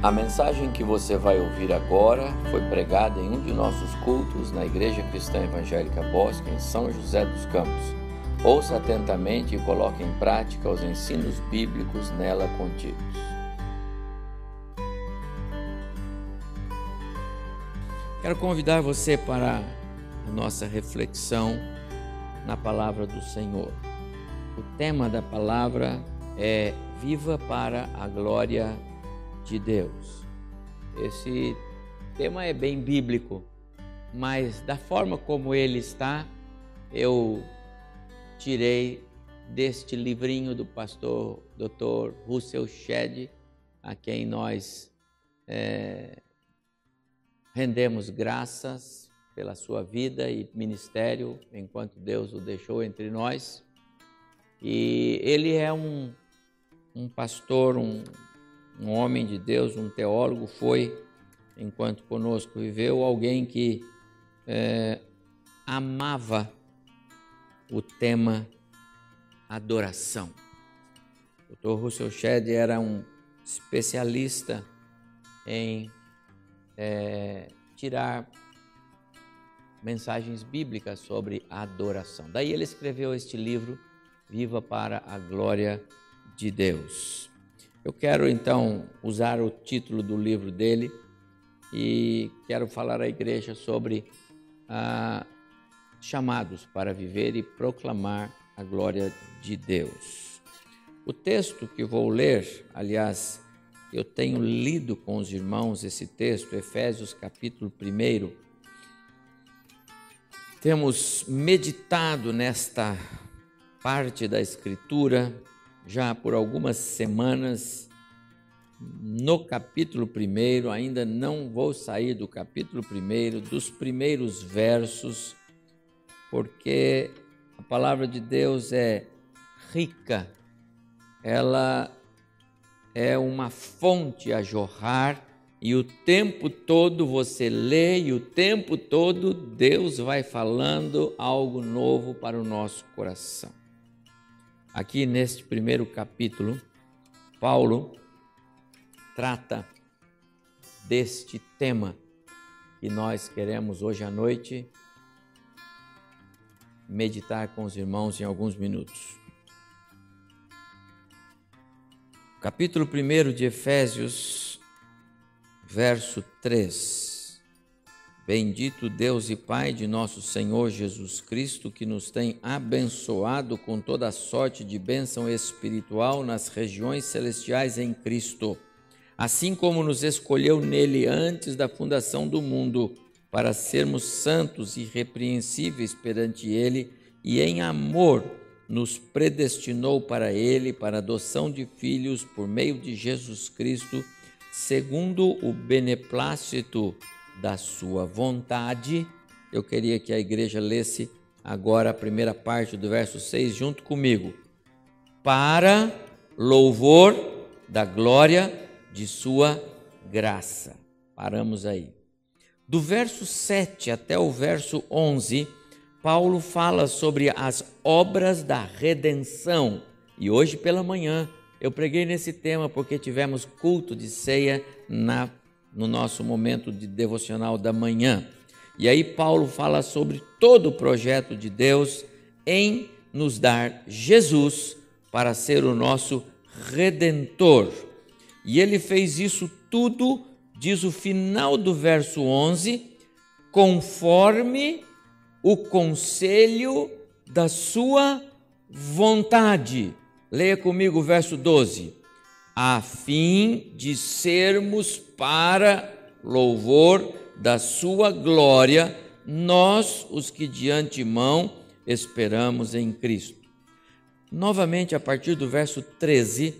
A mensagem que você vai ouvir agora foi pregada em um de nossos cultos na Igreja Cristã Evangélica Bosque, em São José dos Campos. Ouça atentamente e coloque em prática os ensinos bíblicos nela contidos. Quero convidar você para a nossa reflexão na palavra do Senhor. O tema da palavra é Viva para a glória de Deus. Esse tema é bem bíblico, mas da forma como ele está, eu tirei deste livrinho do pastor Dr. Russell Shedd, a quem nós é, rendemos graças pela sua vida e ministério enquanto Deus o deixou entre nós. E ele é um, um pastor, um, um homem de Deus, um teólogo, foi, enquanto conosco viveu, alguém que é, amava o tema adoração. O Dr. Russell Shedd era um especialista em é, tirar mensagens bíblicas sobre adoração. Daí ele escreveu este livro, Viva para a Glória de Deus. Eu quero então usar o título do livro dele e quero falar à igreja sobre ah, chamados para viver e proclamar a glória de Deus. O texto que vou ler, aliás, eu tenho lido com os irmãos esse texto, Efésios capítulo 1. Temos meditado nesta parte da Escritura já por algumas semanas no capítulo 1, ainda não vou sair do capítulo 1, dos primeiros versos, porque a palavra de Deus é rica, ela é uma fonte a jorrar e o tempo todo você lê e o tempo todo Deus vai falando algo novo para o nosso coração. Aqui neste primeiro capítulo, Paulo trata deste tema que nós queremos hoje à noite meditar com os irmãos em alguns minutos. Capítulo 1 de Efésios, verso 3. Bendito Deus e Pai de nosso Senhor Jesus Cristo, que nos tem abençoado com toda sorte de bênção espiritual nas regiões celestiais em Cristo, assim como nos escolheu nele antes da fundação do mundo, para sermos santos e irrepreensíveis perante ele, e em amor nos predestinou para ele, para adoção de filhos por meio de Jesus Cristo, segundo o beneplácito da sua vontade. Eu queria que a igreja lesse agora a primeira parte do verso 6 junto comigo. Para louvor da glória de sua graça. Paramos aí. Do verso 7 até o verso 11, Paulo fala sobre as obras da redenção. E hoje pela manhã eu preguei nesse tema porque tivemos culto de ceia na no nosso momento de devocional da manhã. E aí Paulo fala sobre todo o projeto de Deus em nos dar Jesus para ser o nosso redentor. E ele fez isso tudo, diz o final do verso 11, conforme o conselho da sua vontade. Leia comigo o verso 12 a fim de sermos para louvor da sua glória, nós os que de antemão esperamos em Cristo. Novamente, a partir do verso 13,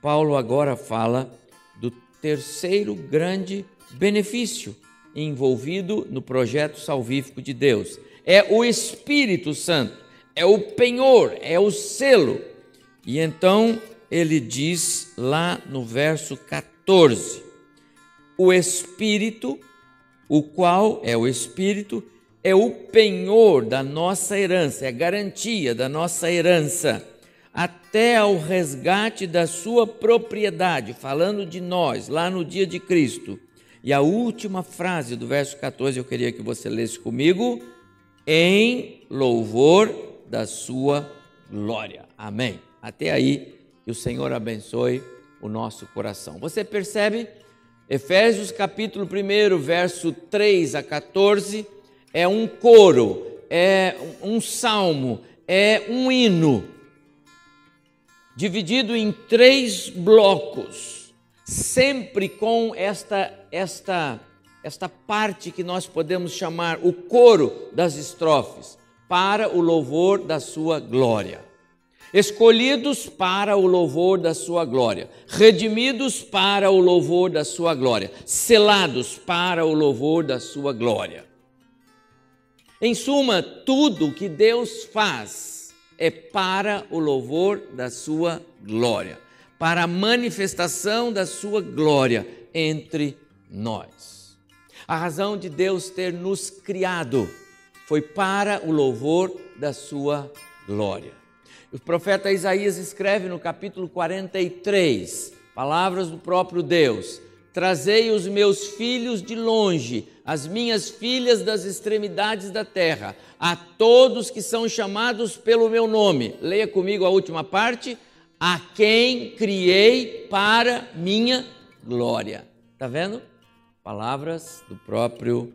Paulo agora fala do terceiro grande benefício envolvido no projeto salvífico de Deus. É o Espírito Santo, é o penhor, é o selo. E então ele diz lá no verso 14: O Espírito, o qual é o Espírito, é o penhor da nossa herança, é a garantia da nossa herança, até ao resgate da sua propriedade, falando de nós, lá no dia de Cristo. E a última frase do verso 14 eu queria que você lesse comigo: em louvor da sua glória. Amém. Até aí, que o Senhor abençoe o nosso coração. Você percebe? Efésios capítulo 1, verso 3 a 14, é um coro, é um salmo, é um hino, dividido em três blocos, sempre com esta, esta, esta parte que nós podemos chamar o coro das estrofes, para o louvor da sua glória escolhidos para o louvor da sua glória, redimidos para o louvor da sua glória, selados para o louvor da sua glória. Em suma, tudo que Deus faz é para o louvor da sua glória, para a manifestação da sua glória entre nós. A razão de Deus ter nos criado foi para o louvor da sua glória. O profeta Isaías escreve no capítulo 43, palavras do próprio Deus: Trazei os meus filhos de longe, as minhas filhas das extremidades da terra, a todos que são chamados pelo meu nome. Leia comigo a última parte: a quem criei para minha glória. Está vendo? Palavras do próprio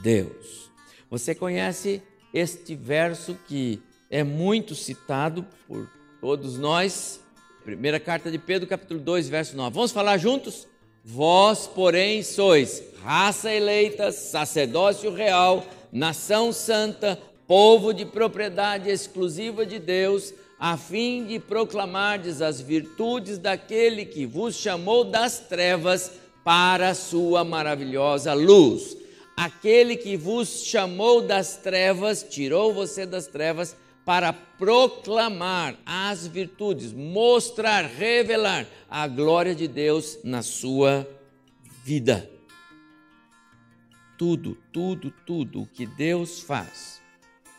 Deus. Você conhece este verso que é muito citado por todos nós. Primeira carta de Pedro, capítulo 2, verso 9. Vamos falar juntos? Vós, porém, sois raça eleita, sacerdócio real, nação santa, povo de propriedade exclusiva de Deus, a fim de proclamardes as virtudes daquele que vos chamou das trevas para a sua maravilhosa luz. Aquele que vos chamou das trevas, tirou você das trevas para proclamar as virtudes, mostrar, revelar a glória de Deus na sua vida. Tudo, tudo, tudo o que Deus faz,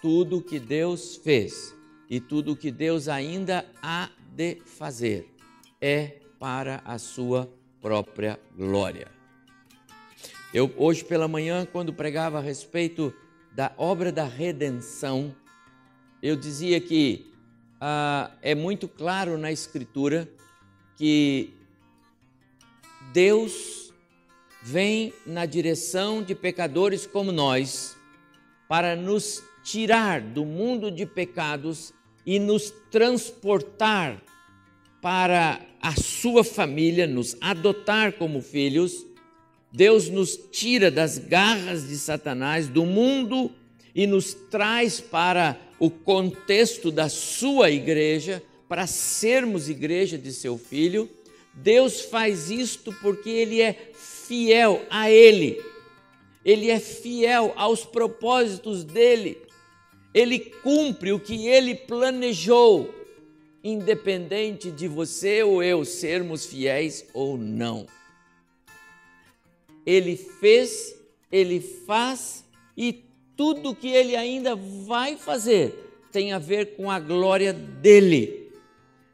tudo o que Deus fez e tudo o que Deus ainda há de fazer é para a sua própria glória. Eu hoje pela manhã, quando pregava a respeito da obra da redenção, eu dizia que ah, é muito claro na Escritura que Deus vem na direção de pecadores como nós para nos tirar do mundo de pecados e nos transportar para a sua família, nos adotar como filhos. Deus nos tira das garras de Satanás, do mundo e nos traz para o contexto da sua igreja, para sermos igreja de seu filho. Deus faz isto porque ele é fiel a ele. Ele é fiel aos propósitos dele. Ele cumpre o que ele planejou, independente de você ou eu sermos fiéis ou não. Ele fez, ele faz e tudo que ele ainda vai fazer tem a ver com a glória dele.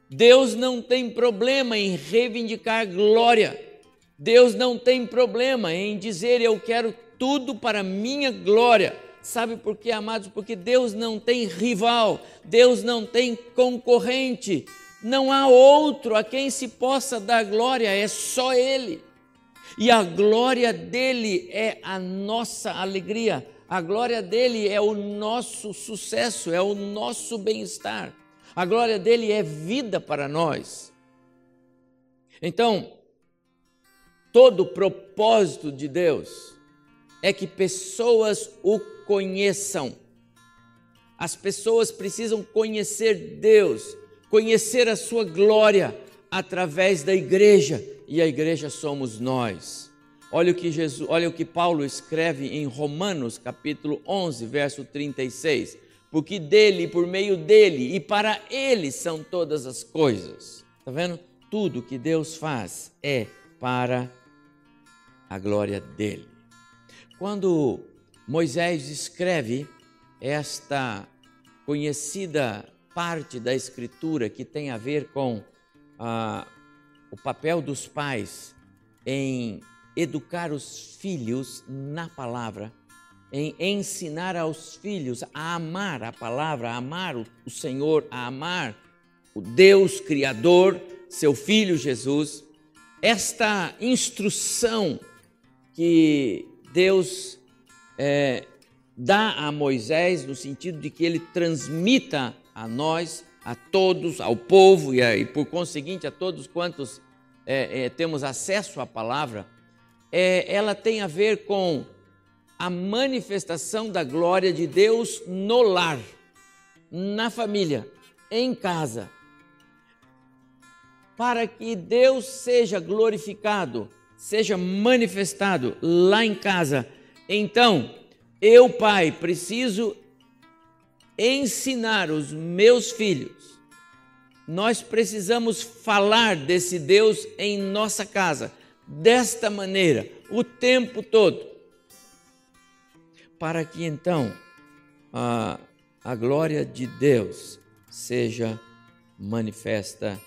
Deus não tem problema em reivindicar glória. Deus não tem problema em dizer eu quero tudo para minha glória. Sabe por quê, amados? Porque Deus não tem rival, Deus não tem concorrente, não há outro a quem se possa dar glória, é só Ele. E a glória dele é a nossa alegria. A glória dele é o nosso sucesso, é o nosso bem-estar. A glória dele é vida para nós. Então, todo o propósito de Deus é que pessoas o conheçam. As pessoas precisam conhecer Deus, conhecer a sua glória através da igreja, e a igreja somos nós. Olha o que Jesus, olha o que Paulo escreve em Romanos, capítulo 11, verso 36. Porque dele, por meio dele e para ele são todas as coisas. Está vendo? Tudo que Deus faz é para a glória dele. Quando Moisés escreve esta conhecida parte da Escritura que tem a ver com ah, o papel dos pais em educar os filhos na palavra, em ensinar aos filhos a amar a palavra, a amar o Senhor, a amar o Deus Criador, seu Filho Jesus. Esta instrução que Deus é, dá a Moisés, no sentido de que ele transmita a nós, a todos, ao povo e, e por conseguinte a todos quantos é, é, temos acesso à palavra, é, ela tem a ver com a manifestação da glória de Deus no lar, na família, em casa. Para que Deus seja glorificado, seja manifestado lá em casa. Então, eu, pai, preciso ensinar os meus filhos. Nós precisamos falar desse Deus em nossa casa, desta maneira, o tempo todo, para que então a, a glória de Deus seja manifesta,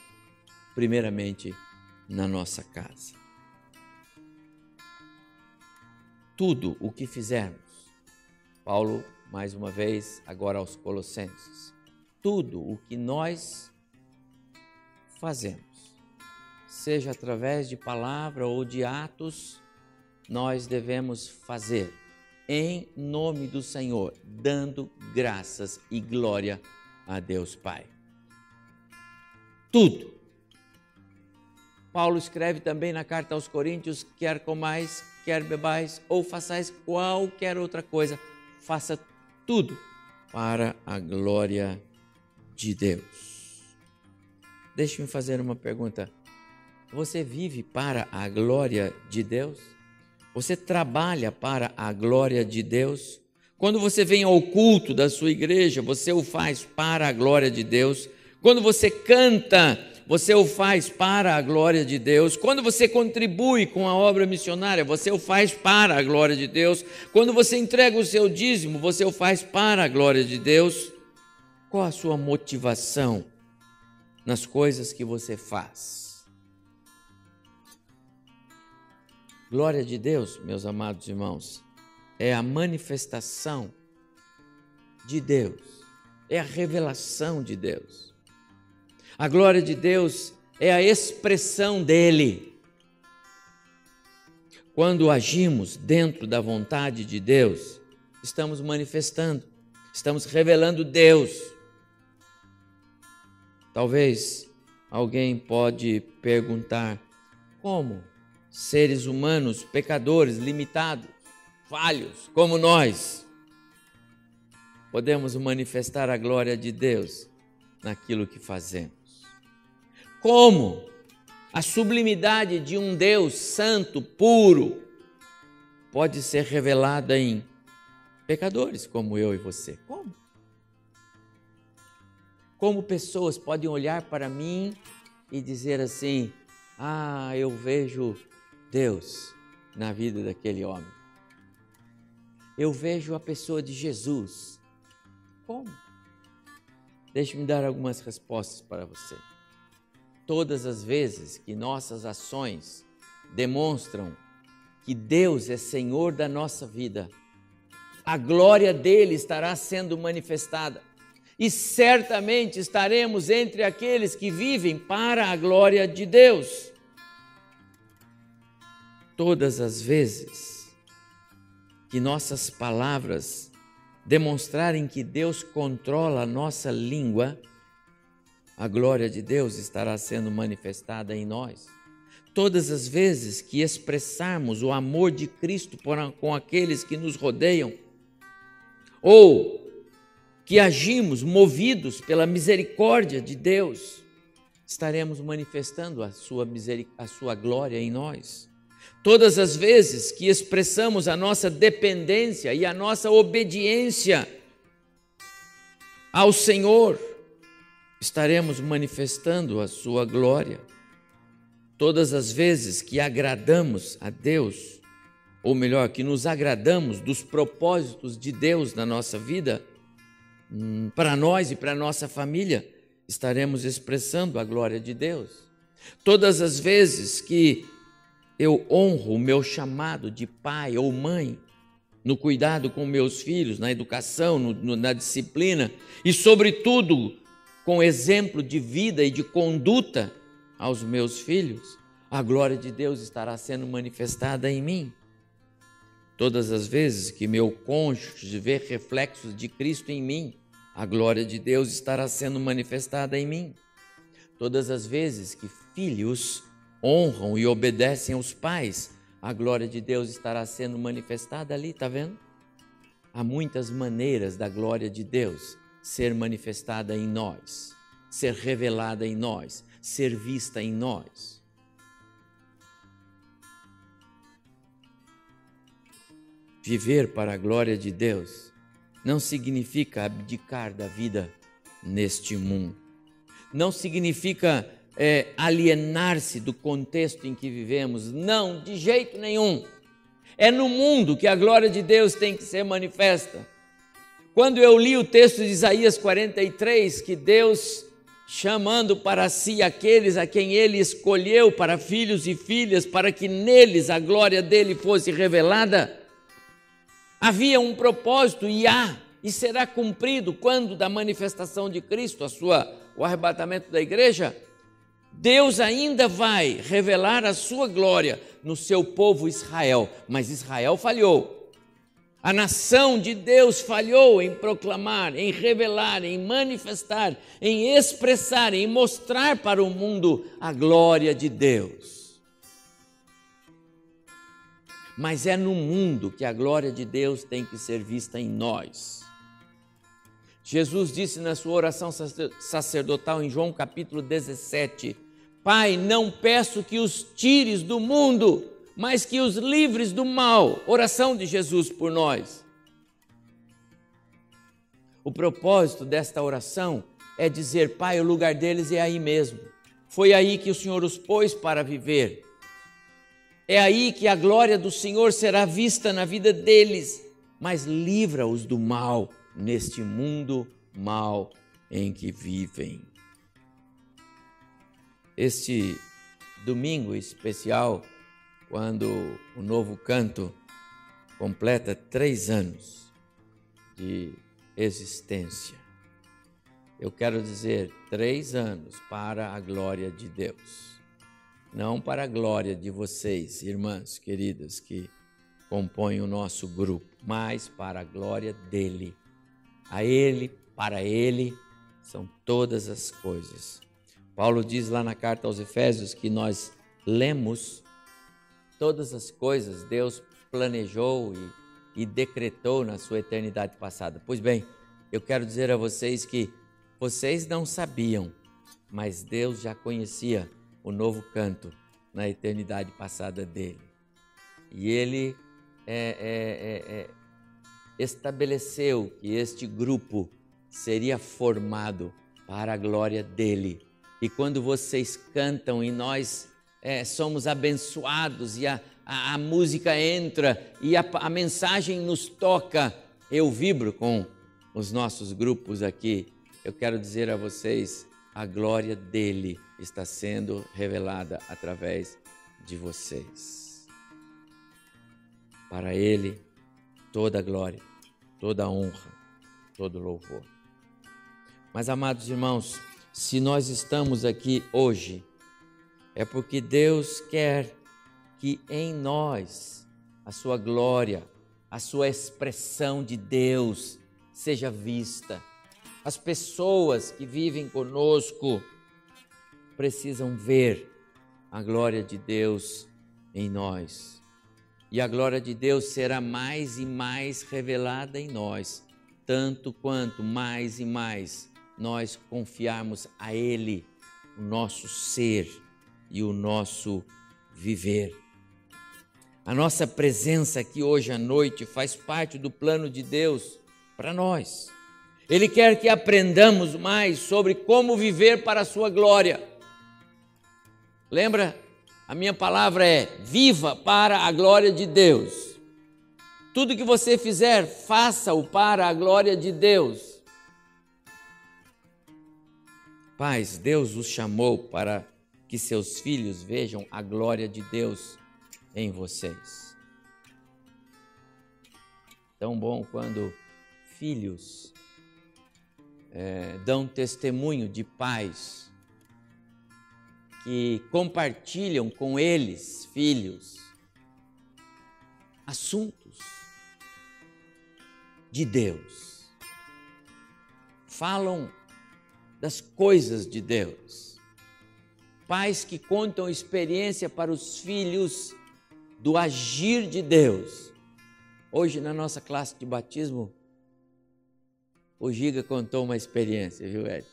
primeiramente, na nossa casa. Tudo o que fizermos, Paulo mais uma vez, agora aos Colossenses. Tudo o que nós fazemos, seja através de palavra ou de atos, nós devemos fazer em nome do Senhor, dando graças e glória a Deus Pai. Tudo. Paulo escreve também na carta aos Coríntios: quer comais, quer bebais, ou façais qualquer outra coisa, faça tudo para a glória de Deus. Deixe-me fazer uma pergunta. Você vive para a glória de Deus? Você trabalha para a glória de Deus? Quando você vem ao culto da sua igreja, você o faz para a glória de Deus? Quando você canta você o faz para a glória de Deus. Quando você contribui com a obra missionária, você o faz para a glória de Deus. Quando você entrega o seu dízimo, você o faz para a glória de Deus. Qual a sua motivação nas coisas que você faz? Glória de Deus, meus amados irmãos, é a manifestação de Deus, é a revelação de Deus. A glória de Deus é a expressão dele. Quando agimos dentro da vontade de Deus, estamos manifestando, estamos revelando Deus. Talvez alguém pode perguntar: como seres humanos, pecadores, limitados, falhos, como nós, podemos manifestar a glória de Deus naquilo que fazemos? Como? A sublimidade de um Deus santo, puro, pode ser revelada em pecadores como eu e você. Como? Como pessoas podem olhar para mim e dizer assim: Ah, eu vejo Deus na vida daquele homem. Eu vejo a pessoa de Jesus. Como? Deixe-me dar algumas respostas para você todas as vezes que nossas ações demonstram que Deus é Senhor da nossa vida, a glória dele estará sendo manifestada. E certamente estaremos entre aqueles que vivem para a glória de Deus. Todas as vezes que nossas palavras demonstrarem que Deus controla a nossa língua, a glória de Deus estará sendo manifestada em nós. Todas as vezes que expressarmos o amor de Cristo com aqueles que nos rodeiam, ou que agimos movidos pela misericórdia de Deus, estaremos manifestando a sua, a sua glória em nós. Todas as vezes que expressamos a nossa dependência e a nossa obediência ao Senhor, estaremos manifestando a Sua glória. Todas as vezes que agradamos a Deus, ou melhor, que nos agradamos dos propósitos de Deus na nossa vida, hum, para nós e para nossa família, estaremos expressando a glória de Deus. Todas as vezes que eu honro o meu chamado de pai ou mãe, no cuidado com meus filhos, na educação, no, no, na disciplina e, sobretudo, com exemplo de vida e de conduta aos meus filhos, a glória de Deus estará sendo manifestada em mim. Todas as vezes que meu cônjuge vê reflexos de Cristo em mim, a glória de Deus estará sendo manifestada em mim. Todas as vezes que filhos honram e obedecem aos pais, a glória de Deus estará sendo manifestada ali, tá vendo? Há muitas maneiras da glória de Deus ser manifestada em nós, ser revelada em nós, ser vista em nós. Viver para a glória de Deus não significa abdicar da vida neste mundo. Não significa é, alienar-se do contexto em que vivemos. Não, de jeito nenhum. É no mundo que a glória de Deus tem que ser manifesta. Quando eu li o texto de Isaías 43, que Deus chamando para si aqueles a quem ele escolheu para filhos e filhas, para que neles a glória dele fosse revelada, havia um propósito e há e será cumprido quando da manifestação de Cristo, a sua o arrebatamento da igreja, Deus ainda vai revelar a sua glória no seu povo Israel, mas Israel falhou. A nação de Deus falhou em proclamar, em revelar, em manifestar, em expressar, em mostrar para o mundo a glória de Deus. Mas é no mundo que a glória de Deus tem que ser vista em nós. Jesus disse na sua oração sacerdotal em João capítulo 17: Pai, não peço que os tires do mundo, mas que os livres do mal. Oração de Jesus por nós. O propósito desta oração é dizer: Pai, o lugar deles é aí mesmo. Foi aí que o Senhor os pôs para viver. É aí que a glória do Senhor será vista na vida deles, mas livra-os do mal neste mundo mal em que vivem este domingo especial, quando o novo canto completa três anos de existência. Eu quero dizer três anos para a glória de Deus, não para a glória de vocês, irmãs queridas que compõem o nosso grupo, mas para a glória dele. A Ele, para Ele, são todas as coisas. Paulo diz lá na carta aos Efésios que nós lemos todas as coisas, Deus planejou e, e decretou na sua eternidade passada. Pois bem, eu quero dizer a vocês que vocês não sabiam, mas Deus já conhecia o novo canto na eternidade passada dele. E ele é, é, é, é estabeleceu que este grupo seria formado para a glória dele e quando vocês cantam e nós é, somos abençoados e a, a, a música entra e a, a mensagem nos toca, eu vibro com os nossos grupos aqui. Eu quero dizer a vocês, a glória dele está sendo revelada através de vocês. Para ele, toda glória, toda honra, todo louvor. Mas, amados irmãos, se nós estamos aqui hoje, é porque Deus quer que em nós a sua glória, a sua expressão de Deus seja vista. As pessoas que vivem conosco precisam ver a glória de Deus em nós. E a glória de Deus será mais e mais revelada em nós, tanto quanto mais e mais nós confiarmos a Ele o nosso ser e o nosso viver. A nossa presença aqui hoje à noite faz parte do plano de Deus para nós. Ele quer que aprendamos mais sobre como viver para a sua glória. Lembra? A minha palavra é: viva para a glória de Deus. Tudo que você fizer, faça-o para a glória de Deus. Pais, Deus os chamou para que seus filhos vejam a glória de Deus em vocês. Tão bom quando filhos é, dão testemunho de pais que compartilham com eles, filhos, assuntos de Deus. Falam das coisas de Deus. Pais que contam experiência para os filhos do agir de Deus. Hoje, na nossa classe de batismo, o Giga contou uma experiência, viu, Ed?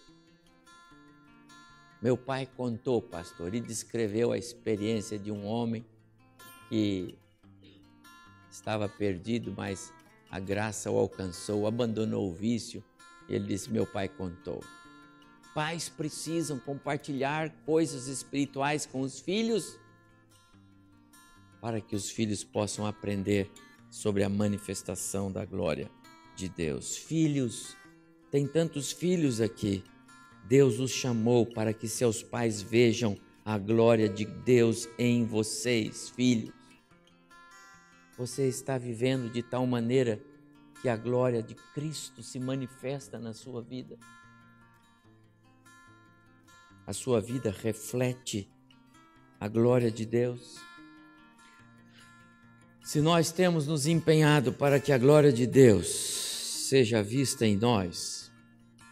Meu pai contou, pastor, e descreveu a experiência de um homem que estava perdido, mas a graça o alcançou, abandonou o vício. Ele disse: Meu pai contou. Pais precisam compartilhar coisas espirituais com os filhos para que os filhos possam aprender sobre a manifestação da glória de Deus. Filhos, tem tantos filhos aqui. Deus os chamou para que seus pais vejam a glória de Deus em vocês, filhos. Você está vivendo de tal maneira que a glória de Cristo se manifesta na sua vida. A sua vida reflete a glória de Deus. Se nós temos nos empenhado para que a glória de Deus seja vista em nós,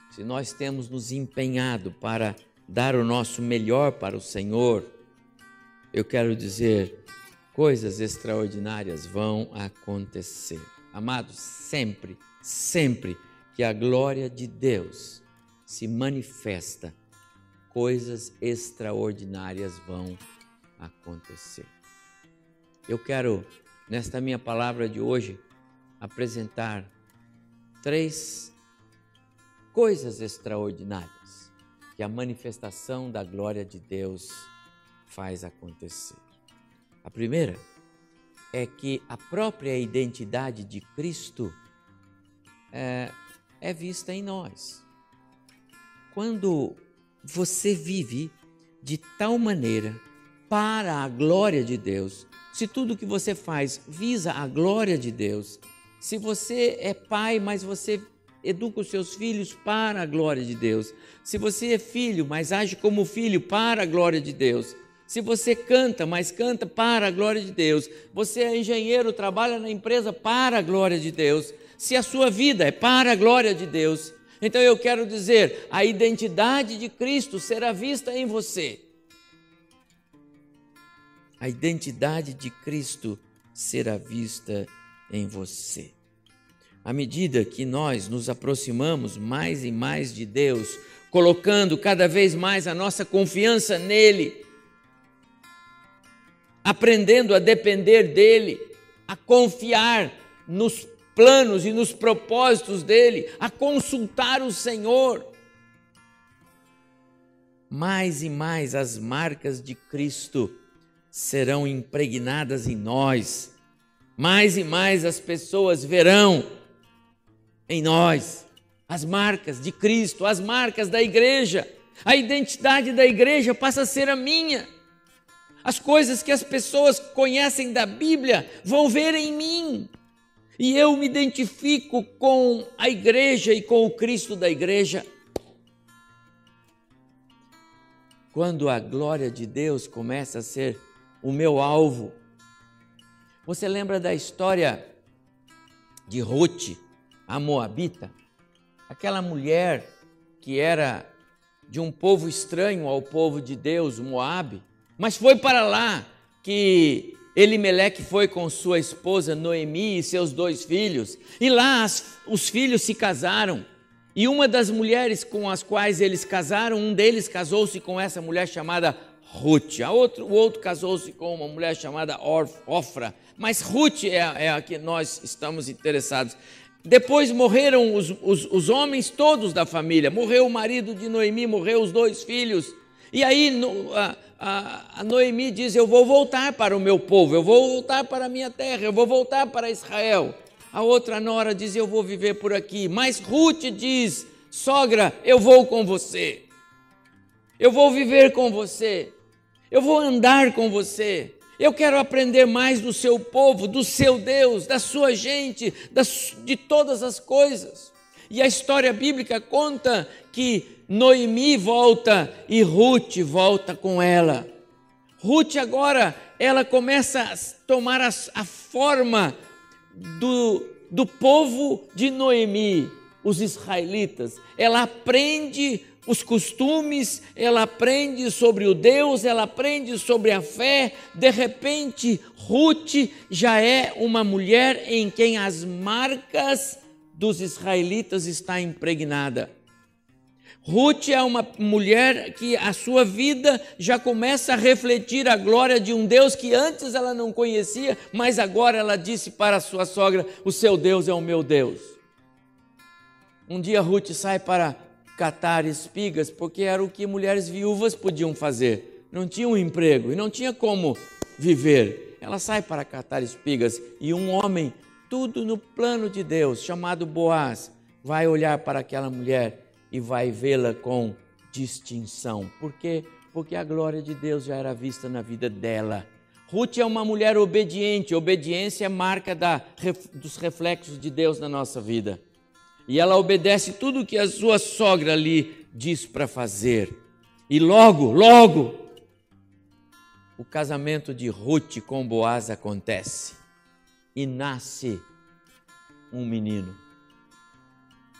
se nós temos nos empenhado para dar o nosso melhor para o Senhor, eu quero dizer, coisas extraordinárias vão acontecer. Amados, sempre, sempre que a glória de Deus se manifesta, coisas extraordinárias vão acontecer. Eu quero, nesta minha palavra de hoje, apresentar três coisas extraordinárias que a manifestação da glória de Deus faz acontecer. A primeira é que a própria identidade de Cristo é, é vista em nós. Quando você vive de tal maneira para a glória de Deus, se tudo que você faz visa a glória de Deus, se você é pai, mas você educa os seus filhos para a glória de Deus, se você é filho, mas age como filho para a glória de Deus, se você canta, mas canta para a glória de Deus, você é engenheiro, trabalha na empresa para a glória de Deus, se a sua vida é para a glória de Deus, então eu quero dizer, a identidade de Cristo será vista em você. A identidade de Cristo será vista em você. À medida que nós nos aproximamos mais e mais de Deus, colocando cada vez mais a nossa confiança nele, aprendendo a depender dele, a confiar nos planos e nos propósitos dele, a consultar o Senhor. Mais e mais as marcas de Cristo serão impregnadas em nós, mais e mais as pessoas verão em nós as marcas de Cristo, as marcas da igreja. A identidade da igreja passa a ser a minha. As coisas que as pessoas conhecem da Bíblia vão ver em mim. E eu me identifico com a igreja e com o Cristo da igreja. Quando a glória de Deus começa a ser o meu alvo. Você lembra da história de Ruth, a Moabita? Aquela mulher que era de um povo estranho ao povo de Deus, Moabe mas foi para lá que Elimeleque foi com sua esposa Noemi e seus dois filhos, e lá as, os filhos se casaram. E uma das mulheres com as quais eles casaram, um deles casou-se com essa mulher chamada Ruth, a outro, o outro casou-se com uma mulher chamada Ofra, mas Ruth é, é a que nós estamos interessados. Depois morreram os, os, os homens todos da família, morreu o marido de Noemi, morreu os dois filhos, e aí a, a, a Noemi diz: Eu vou voltar para o meu povo, eu vou voltar para a minha terra, eu vou voltar para Israel. A outra nora diz: Eu vou viver por aqui. Mas Ruth diz: Sogra, eu vou com você. Eu vou viver com você. Eu vou andar com você. Eu quero aprender mais do seu povo, do seu Deus, da sua gente, das, de todas as coisas. E a história bíblica conta que Noemi volta e Ruth volta com ela. Ruth agora, ela começa a tomar a, a forma do, do povo de Noemi, os israelitas. Ela aprende os costumes, ela aprende sobre o Deus, ela aprende sobre a fé. De repente, Ruth já é uma mulher em quem as marcas dos israelitas está impregnada. Ruth é uma mulher que a sua vida já começa a refletir a glória de um Deus que antes ela não conhecia, mas agora ela disse para sua sogra: O seu Deus é o meu Deus. Um dia Ruth sai para catar espigas, porque era o que mulheres viúvas podiam fazer. Não tinha um emprego e não tinha como viver. Ela sai para catar espigas e um homem, tudo no plano de Deus, chamado Boaz, vai olhar para aquela mulher e vai vê-la com distinção. Por quê? Porque a glória de Deus já era vista na vida dela. Ruth é uma mulher obediente. Obediência é marca da, dos reflexos de Deus na nossa vida e ela obedece tudo o que a sua sogra lhe diz para fazer. E logo, logo, o casamento de Ruth com Boaz acontece e nasce um menino.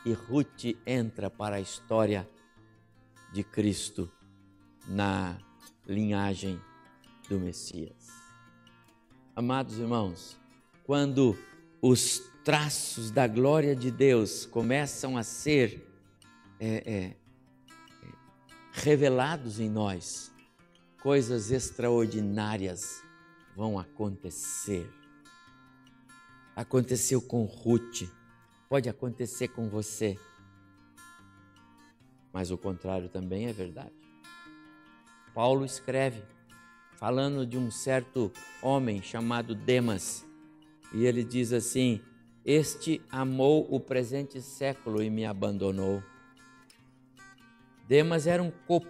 E Ruth entra para a história de Cristo na linhagem do Messias. Amados irmãos, quando os traços da glória de Deus começam a ser é, é, revelados em nós, coisas extraordinárias vão acontecer. Aconteceu com Ruth, pode acontecer com você, mas o contrário também é verdade. Paulo escreve, falando de um certo homem chamado Demas, e ele diz assim: este amou o presente século e me abandonou. Demas era um co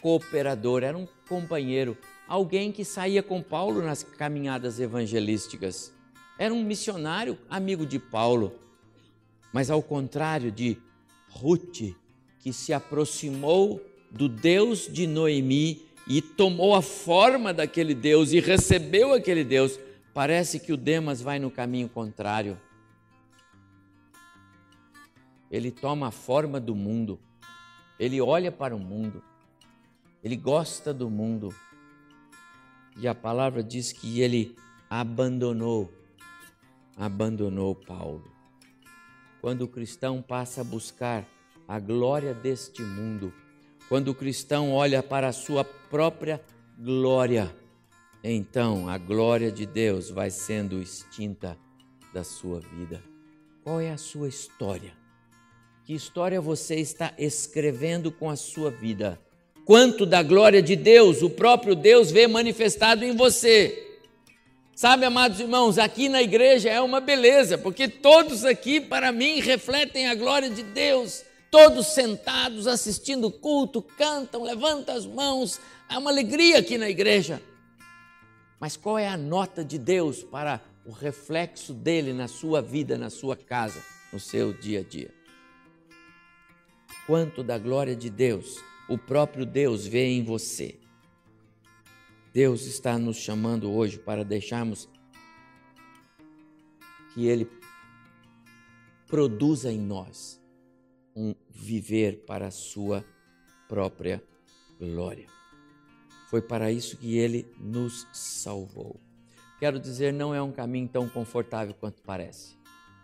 cooperador, era um companheiro, alguém que saía com Paulo nas caminhadas evangelísticas. Era um missionário amigo de Paulo. Mas ao contrário de Ruth, que se aproximou do Deus de Noemi e tomou a forma daquele Deus e recebeu aquele Deus, parece que o Demas vai no caminho contrário ele toma a forma do mundo, ele olha para o mundo, ele gosta do mundo. E a palavra diz que ele abandonou, abandonou Paulo. Quando o cristão passa a buscar a glória deste mundo, quando o cristão olha para a sua própria glória, então a glória de Deus vai sendo extinta da sua vida. Qual é a sua história? Que história você está escrevendo com a sua vida? Quanto da glória de Deus, o próprio Deus vê manifestado em você? Sabe, amados irmãos, aqui na igreja é uma beleza, porque todos aqui, para mim, refletem a glória de Deus. Todos sentados, assistindo o culto, cantam, levantam as mãos. Há uma alegria aqui na igreja. Mas qual é a nota de Deus para o reflexo dele na sua vida, na sua casa, no seu dia a dia? quanto da glória de Deus o próprio Deus vê em você. Deus está nos chamando hoje para deixarmos que Ele produza em nós um viver para a Sua própria glória. Foi para isso que Ele nos salvou. Quero dizer, não é um caminho tão confortável quanto parece.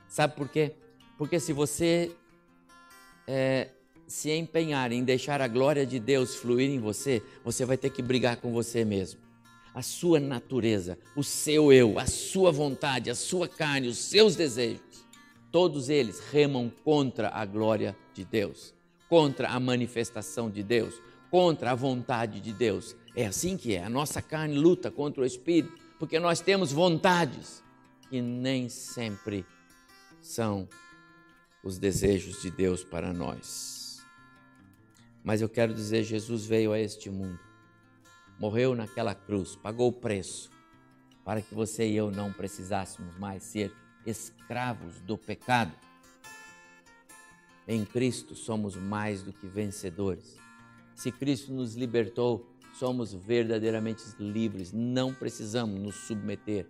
Sabe por quê? Porque se você é, se empenhar em deixar a glória de Deus fluir em você, você vai ter que brigar com você mesmo. A sua natureza, o seu eu, a sua vontade, a sua carne, os seus desejos, todos eles remam contra a glória de Deus, contra a manifestação de Deus, contra a vontade de Deus. É assim que é. A nossa carne luta contra o espírito, porque nós temos vontades que nem sempre são os desejos de Deus para nós. Mas eu quero dizer, Jesus veio a este mundo, morreu naquela cruz, pagou o preço para que você e eu não precisássemos mais ser escravos do pecado. Em Cristo somos mais do que vencedores. Se Cristo nos libertou, somos verdadeiramente livres, não precisamos nos submeter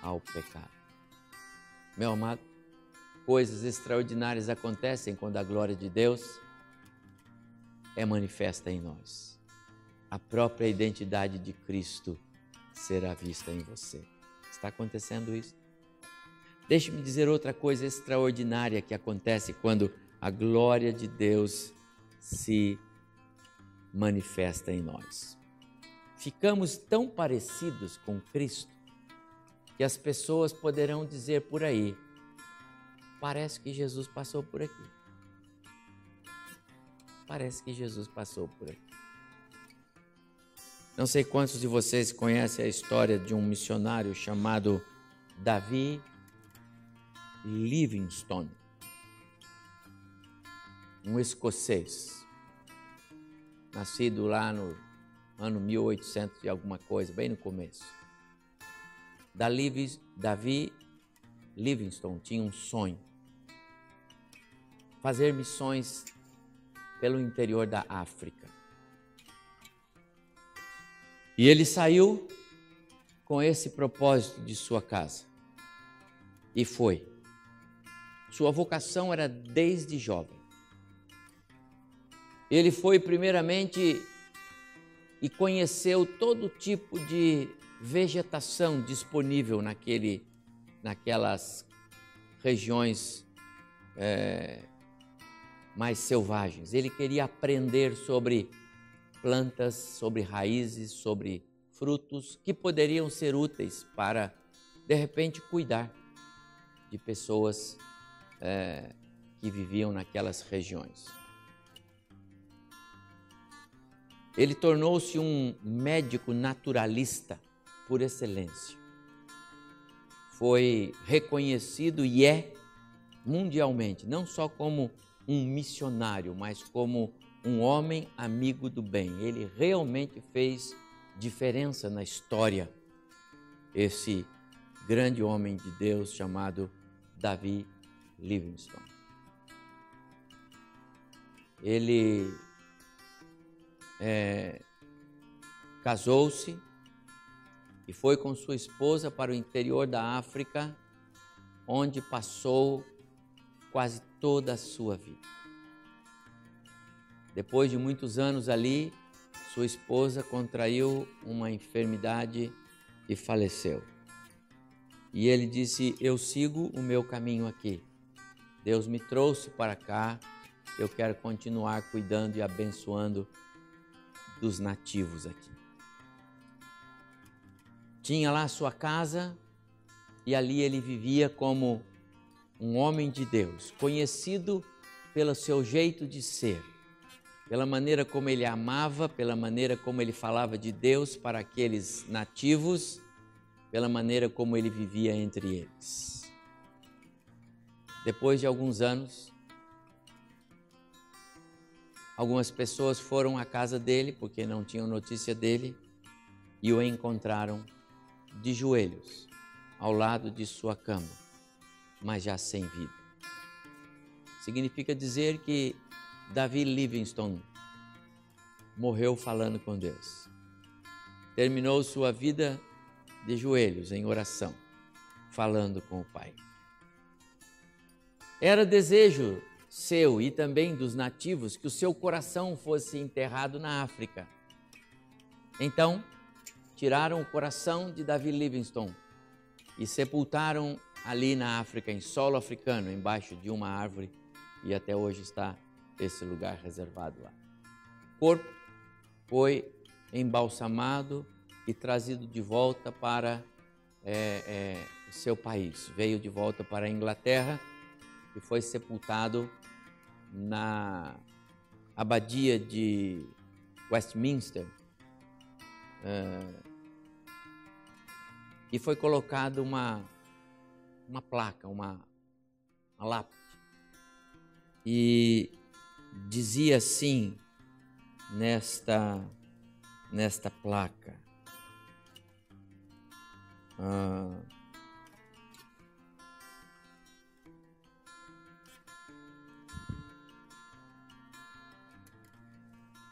ao pecado. Meu amado, coisas extraordinárias acontecem quando a glória de Deus é manifesta em nós. A própria identidade de Cristo será vista em você. Está acontecendo isso? Deixe-me dizer outra coisa extraordinária que acontece quando a glória de Deus se manifesta em nós. Ficamos tão parecidos com Cristo que as pessoas poderão dizer por aí: parece que Jesus passou por aqui. Parece que Jesus passou por aqui. Não sei quantos de vocês conhecem a história de um missionário chamado Davi Livingstone, um escocês, nascido lá no ano 1800 e alguma coisa, bem no começo. Davi Livingstone tinha um sonho: fazer missões pelo interior da África. E ele saiu com esse propósito de sua casa. E foi. Sua vocação era desde jovem. Ele foi primeiramente e conheceu todo tipo de vegetação disponível naquele, naquelas regiões é, mais selvagens. Ele queria aprender sobre plantas, sobre raízes, sobre frutos que poderiam ser úteis para, de repente, cuidar de pessoas é, que viviam naquelas regiões. Ele tornou-se um médico naturalista por excelência. Foi reconhecido e é mundialmente, não só como um missionário, mas como um homem amigo do bem. Ele realmente fez diferença na história, esse grande homem de Deus chamado Davi Livingstone. Ele é, casou-se e foi com sua esposa para o interior da África, onde passou quase toda a sua vida. Depois de muitos anos ali, sua esposa contraiu uma enfermidade e faleceu. E ele disse: Eu sigo o meu caminho aqui. Deus me trouxe para cá, eu quero continuar cuidando e abençoando dos nativos aqui. Tinha lá sua casa e ali ele vivia como um homem de Deus, conhecido pelo seu jeito de ser, pela maneira como ele amava, pela maneira como ele falava de Deus para aqueles nativos, pela maneira como ele vivia entre eles. Depois de alguns anos, algumas pessoas foram à casa dele, porque não tinham notícia dele, e o encontraram de joelhos ao lado de sua cama mas já sem vida. Significa dizer que Davi Livingstone morreu falando com Deus. Terminou sua vida de joelhos em oração, falando com o Pai. Era desejo seu e também dos nativos que o seu coração fosse enterrado na África. Então, tiraram o coração de Davi Livingstone e sepultaram ali na África, em solo africano, embaixo de uma árvore, e até hoje está esse lugar reservado lá. O corpo foi embalsamado e trazido de volta para é, é, seu país. Veio de volta para a Inglaterra e foi sepultado na abadia de Westminster. É, e foi colocado uma uma placa, uma, uma lápide. E dizia assim: nesta, nesta placa. Ah,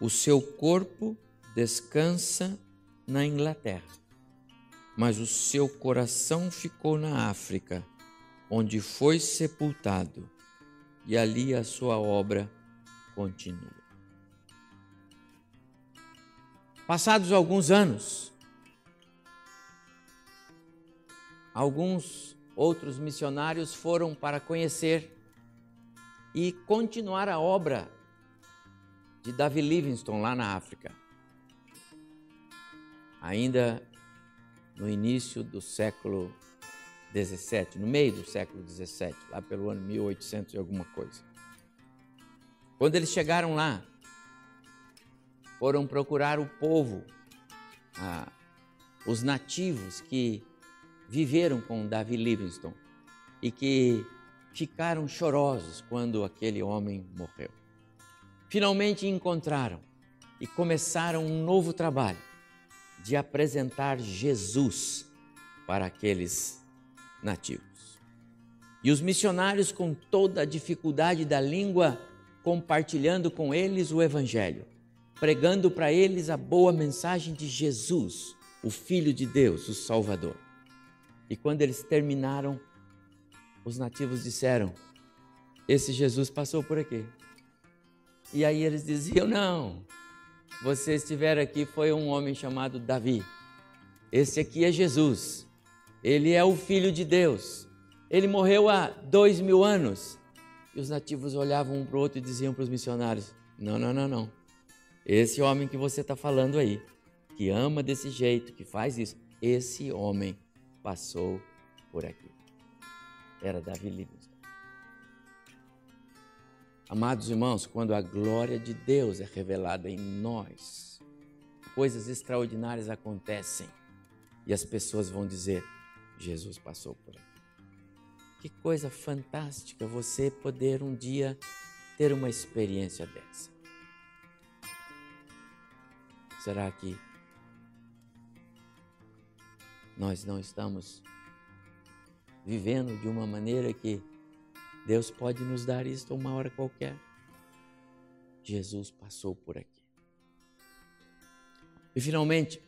o seu corpo descansa na Inglaterra, mas o seu coração ficou na África, onde foi sepultado, e ali a sua obra continua. Passados alguns anos, alguns outros missionários foram para conhecer e continuar a obra de Davi Livingstone lá na África. Ainda no início do século 17, no meio do século 17, lá pelo ano 1800 e alguma coisa. Quando eles chegaram lá, foram procurar o povo, ah, os nativos que viveram com Davi Livingstone e que ficaram chorosos quando aquele homem morreu finalmente encontraram e começaram um novo trabalho de apresentar Jesus para aqueles nativos. E os missionários, com toda a dificuldade da língua, compartilhando com eles o Evangelho, pregando para eles a boa mensagem de Jesus, o Filho de Deus, o Salvador. E quando eles terminaram, os nativos disseram: Esse Jesus passou por aqui. E aí eles diziam: Não, vocês estiveram aqui, foi um homem chamado Davi. Esse aqui é Jesus. Ele é o Filho de Deus. Ele morreu há dois mil anos. E os nativos olhavam um para o outro e diziam para os missionários: Não, não, não, não. Esse homem que você está falando aí, que ama desse jeito, que faz isso, esse homem passou por aqui. Era Davi Livingstone. Amados irmãos, quando a glória de Deus é revelada em nós, coisas extraordinárias acontecem e as pessoas vão dizer: Jesus passou por aqui. Que coisa fantástica você poder um dia ter uma experiência dessa. Será que nós não estamos vivendo de uma maneira que Deus pode nos dar isto uma hora qualquer. Jesus passou por aqui. E finalmente,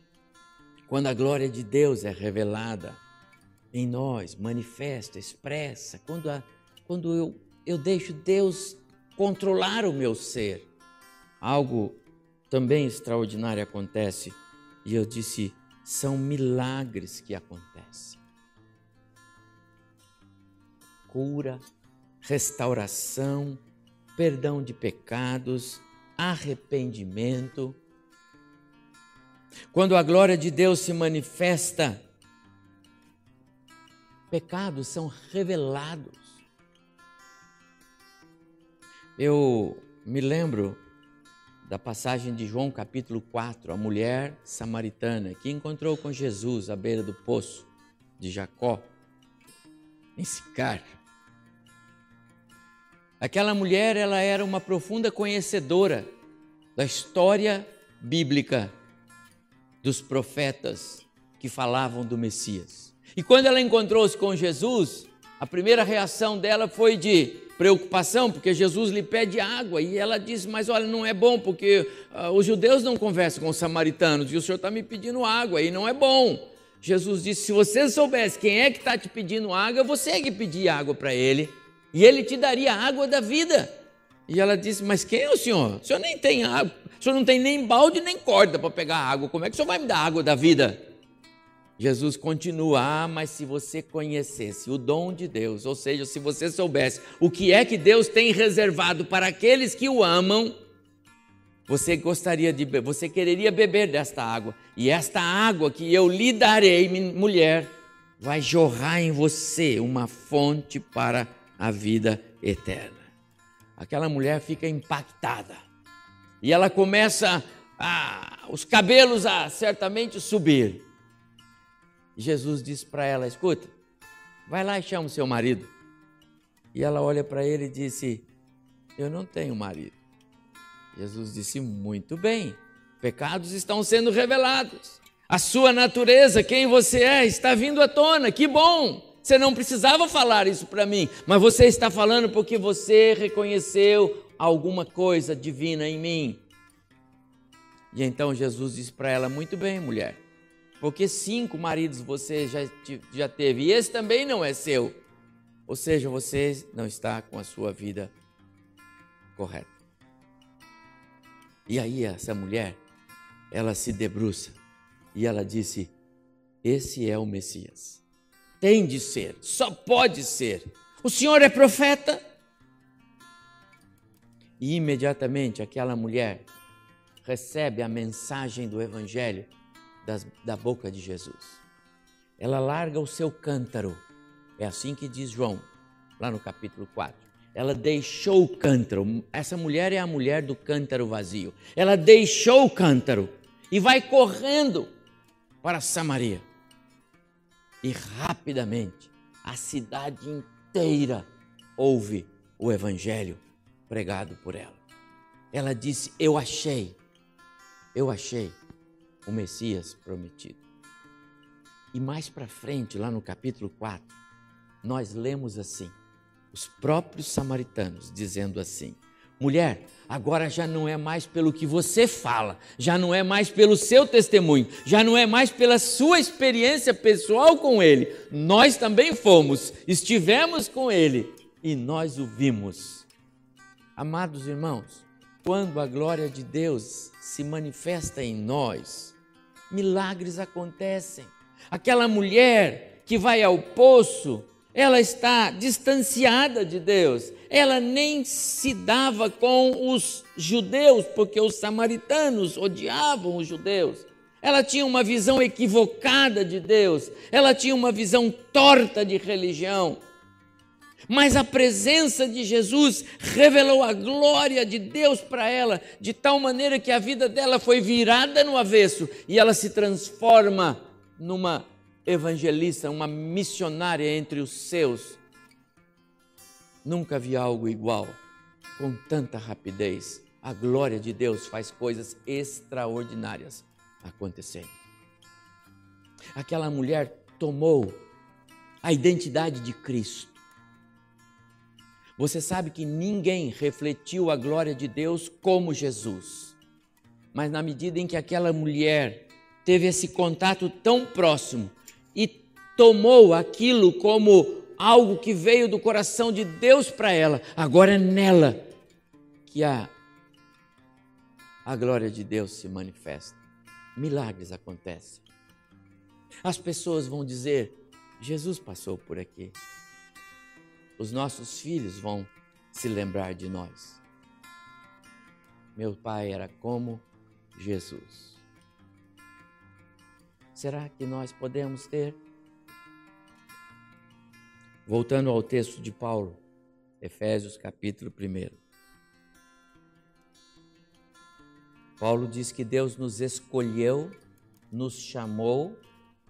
quando a glória de Deus é revelada em nós, manifesta, expressa, quando, a, quando eu, eu deixo Deus controlar o meu ser, algo também extraordinário acontece. E eu disse: são milagres que acontecem. Cura, restauração, perdão de pecados, arrependimento. Quando a glória de Deus se manifesta, pecados são revelados. Eu me lembro da passagem de João capítulo 4, a mulher samaritana que encontrou com Jesus à beira do poço de Jacó, em Sicar. Aquela mulher, ela era uma profunda conhecedora da história bíblica dos profetas que falavam do Messias. E quando ela encontrou-se com Jesus, a primeira reação dela foi de preocupação, porque Jesus lhe pede água e ela diz: Mas olha, não é bom, porque uh, os judeus não conversam com os samaritanos e o senhor está me pedindo água e não é bom. Jesus disse: Se você soubesse quem é que está te pedindo água, você é que pedir água para ele e ele te daria a água da vida. E ela disse: Mas quem é o senhor? O senhor nem tem água, o senhor não tem nem balde nem corda para pegar água, como é que o senhor vai me dar água da vida? Jesus continua: Ah, mas se você conhecesse o dom de Deus, ou seja, se você soubesse o que é que Deus tem reservado para aqueles que o amam, você gostaria de beber, você quereria beber desta água, e esta água que eu lhe darei, mulher, vai jorrar em você uma fonte para a vida eterna. Aquela mulher fica impactada e ela começa a, os cabelos a certamente subir. Jesus diz para ela: Escuta, vai lá e chama o seu marido. E ela olha para ele e disse: Eu não tenho marido. Jesus disse: Muito bem, pecados estão sendo revelados. A sua natureza, quem você é, está vindo à tona. Que bom! Você não precisava falar isso para mim, mas você está falando porque você reconheceu alguma coisa divina em mim. E então Jesus disse para ela: Muito bem, mulher, porque cinco maridos você já, já teve, e esse também não é seu. Ou seja, você não está com a sua vida correta. E aí, essa mulher, ela se debruça e ela disse: Esse é o Messias. Tem de ser, só pode ser. O Senhor é profeta? E imediatamente aquela mulher recebe a mensagem do Evangelho das, da boca de Jesus. Ela larga o seu cântaro, é assim que diz João, lá no capítulo 4. Ela deixou o cântaro, essa mulher é a mulher do cântaro vazio. Ela deixou o cântaro e vai correndo para Samaria. E rapidamente a cidade inteira ouve o evangelho pregado por ela. Ela disse: Eu achei eu achei o Messias prometido. E mais para frente, lá no capítulo 4, nós lemos assim: os próprios samaritanos dizendo assim: mulher, agora já não é mais pelo que você fala, já não é mais pelo seu testemunho, já não é mais pela sua experiência pessoal com ele. Nós também fomos, estivemos com ele e nós o vimos. Amados irmãos, quando a glória de Deus se manifesta em nós, milagres acontecem. Aquela mulher que vai ao poço, ela está distanciada de Deus. Ela nem se dava com os judeus, porque os samaritanos odiavam os judeus. Ela tinha uma visão equivocada de Deus. Ela tinha uma visão torta de religião. Mas a presença de Jesus revelou a glória de Deus para ela, de tal maneira que a vida dela foi virada no avesso e ela se transforma numa evangelista, uma missionária entre os seus. Nunca vi algo igual, com tanta rapidez. A glória de Deus faz coisas extraordinárias acontecerem. Aquela mulher tomou a identidade de Cristo você sabe que ninguém refletiu a glória de Deus como Jesus. Mas na medida em que aquela mulher teve esse contato tão próximo e tomou aquilo como algo que veio do coração de Deus para ela, agora é nela que a, a glória de Deus se manifesta. Milagres acontecem. As pessoas vão dizer: Jesus passou por aqui os nossos filhos vão se lembrar de nós. Meu pai era como Jesus. Será que nós podemos ter? Voltando ao texto de Paulo, Efésios capítulo 1. Paulo diz que Deus nos escolheu, nos chamou,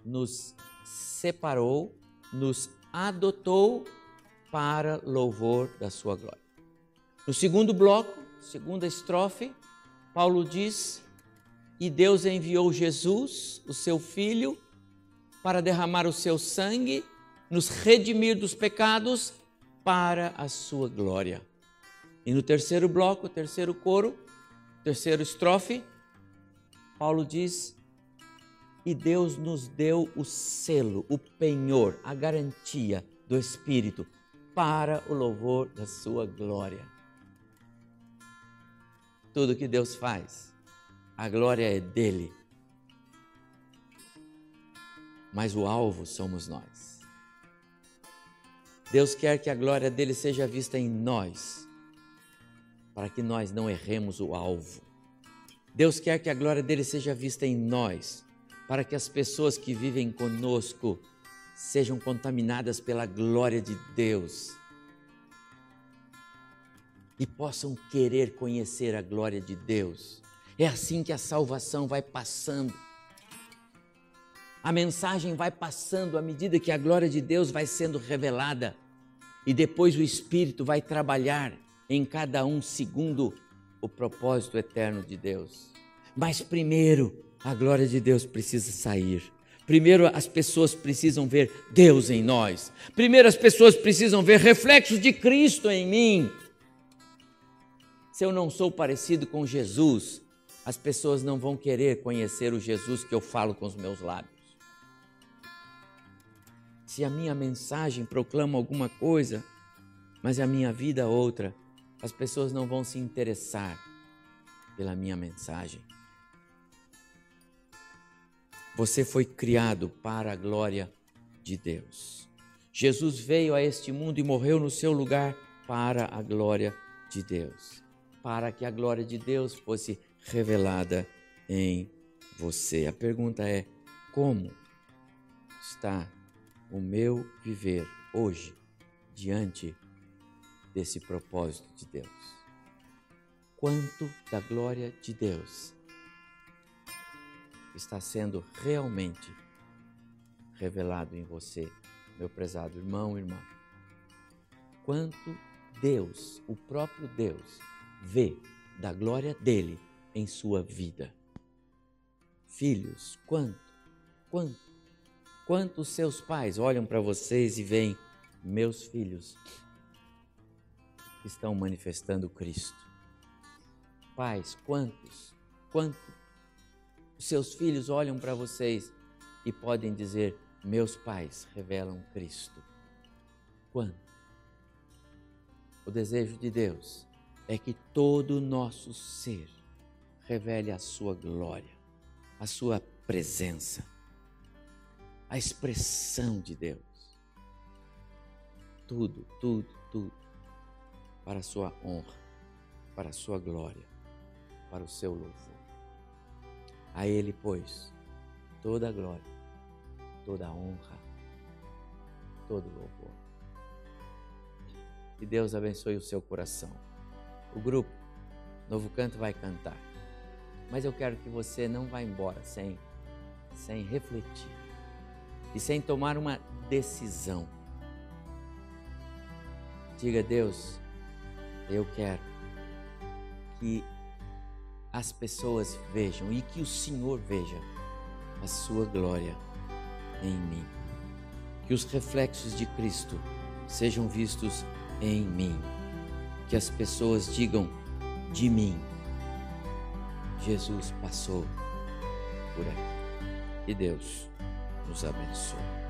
nos separou, nos adotou para louvor da sua glória. No segundo bloco, segunda estrofe, Paulo diz: E Deus enviou Jesus, o seu filho, para derramar o seu sangue, nos redimir dos pecados para a sua glória. E no terceiro bloco, terceiro coro, terceiro estrofe, Paulo diz: E Deus nos deu o selo, o penhor, a garantia do Espírito para o louvor da sua glória. Tudo que Deus faz, a glória é dele. Mas o alvo somos nós. Deus quer que a glória dele seja vista em nós, para que nós não erremos o alvo. Deus quer que a glória dele seja vista em nós, para que as pessoas que vivem conosco sejam contaminadas pela glória de Deus e possam querer conhecer a glória de Deus. É assim que a salvação vai passando. A mensagem vai passando à medida que a glória de Deus vai sendo revelada e depois o Espírito vai trabalhar em cada um segundo o propósito eterno de Deus. Mas primeiro, a glória de Deus precisa sair. Primeiro as pessoas precisam ver Deus em nós. Primeiro as pessoas precisam ver reflexos de Cristo em mim. Se eu não sou parecido com Jesus, as pessoas não vão querer conhecer o Jesus que eu falo com os meus lábios. Se a minha mensagem proclama alguma coisa, mas a minha vida outra, as pessoas não vão se interessar pela minha mensagem. Você foi criado para a glória de Deus. Jesus veio a este mundo e morreu no seu lugar para a glória de Deus, para que a glória de Deus fosse revelada em você. A pergunta é: como está o meu viver hoje diante desse propósito de Deus? Quanto da glória de Deus está sendo realmente revelado em você, meu prezado irmão irmã. Quanto Deus, o próprio Deus, vê da glória dele em sua vida. Filhos, quanto, quanto, quanto seus pais olham para vocês e veem, meus filhos estão manifestando Cristo. Pais, quantos, quanto seus filhos olham para vocês e podem dizer: Meus pais revelam Cristo. Quando? O desejo de Deus é que todo o nosso ser revele a sua glória, a sua presença, a expressão de Deus. Tudo, tudo, tudo para a sua honra, para a sua glória, para o seu louvor. A Ele, pois, toda a glória, toda a honra, todo o louvor. Que Deus abençoe o seu coração. O grupo Novo Canto vai cantar. Mas eu quero que você não vá embora sem, sem refletir e sem tomar uma decisão. Diga, Deus, eu quero que as pessoas vejam e que o Senhor veja a sua glória em mim. Que os reflexos de Cristo sejam vistos em mim. Que as pessoas digam de mim: Jesus passou por aqui. Que Deus nos abençoe.